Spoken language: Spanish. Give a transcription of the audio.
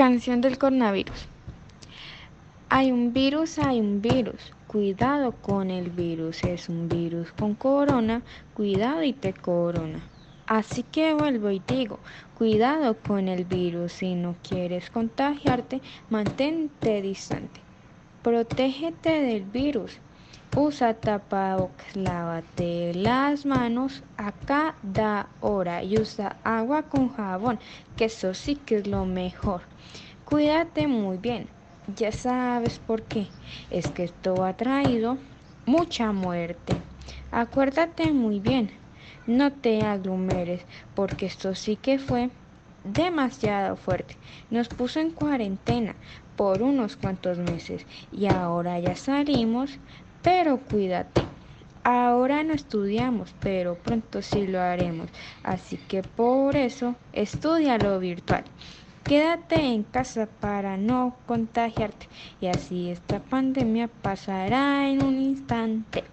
Canción del coronavirus. Hay un virus, hay un virus. Cuidado con el virus. Es un virus con corona. Cuidado y te corona. Así que vuelvo y digo, cuidado con el virus. Si no quieres contagiarte, mantente distante. Protégete del virus. Usa tapabocas, lávate las manos a cada hora y usa agua con jabón, que eso sí que es lo mejor. Cuídate muy bien, ya sabes por qué. Es que esto ha traído mucha muerte. Acuérdate muy bien, no te aglomeres, porque esto sí que fue demasiado fuerte. Nos puso en cuarentena por unos cuantos meses y ahora ya salimos, pero cuídate. Ahora no estudiamos, pero pronto sí lo haremos. Así que por eso estudia lo virtual. Quédate en casa para no contagiarte y así esta pandemia pasará en un instante.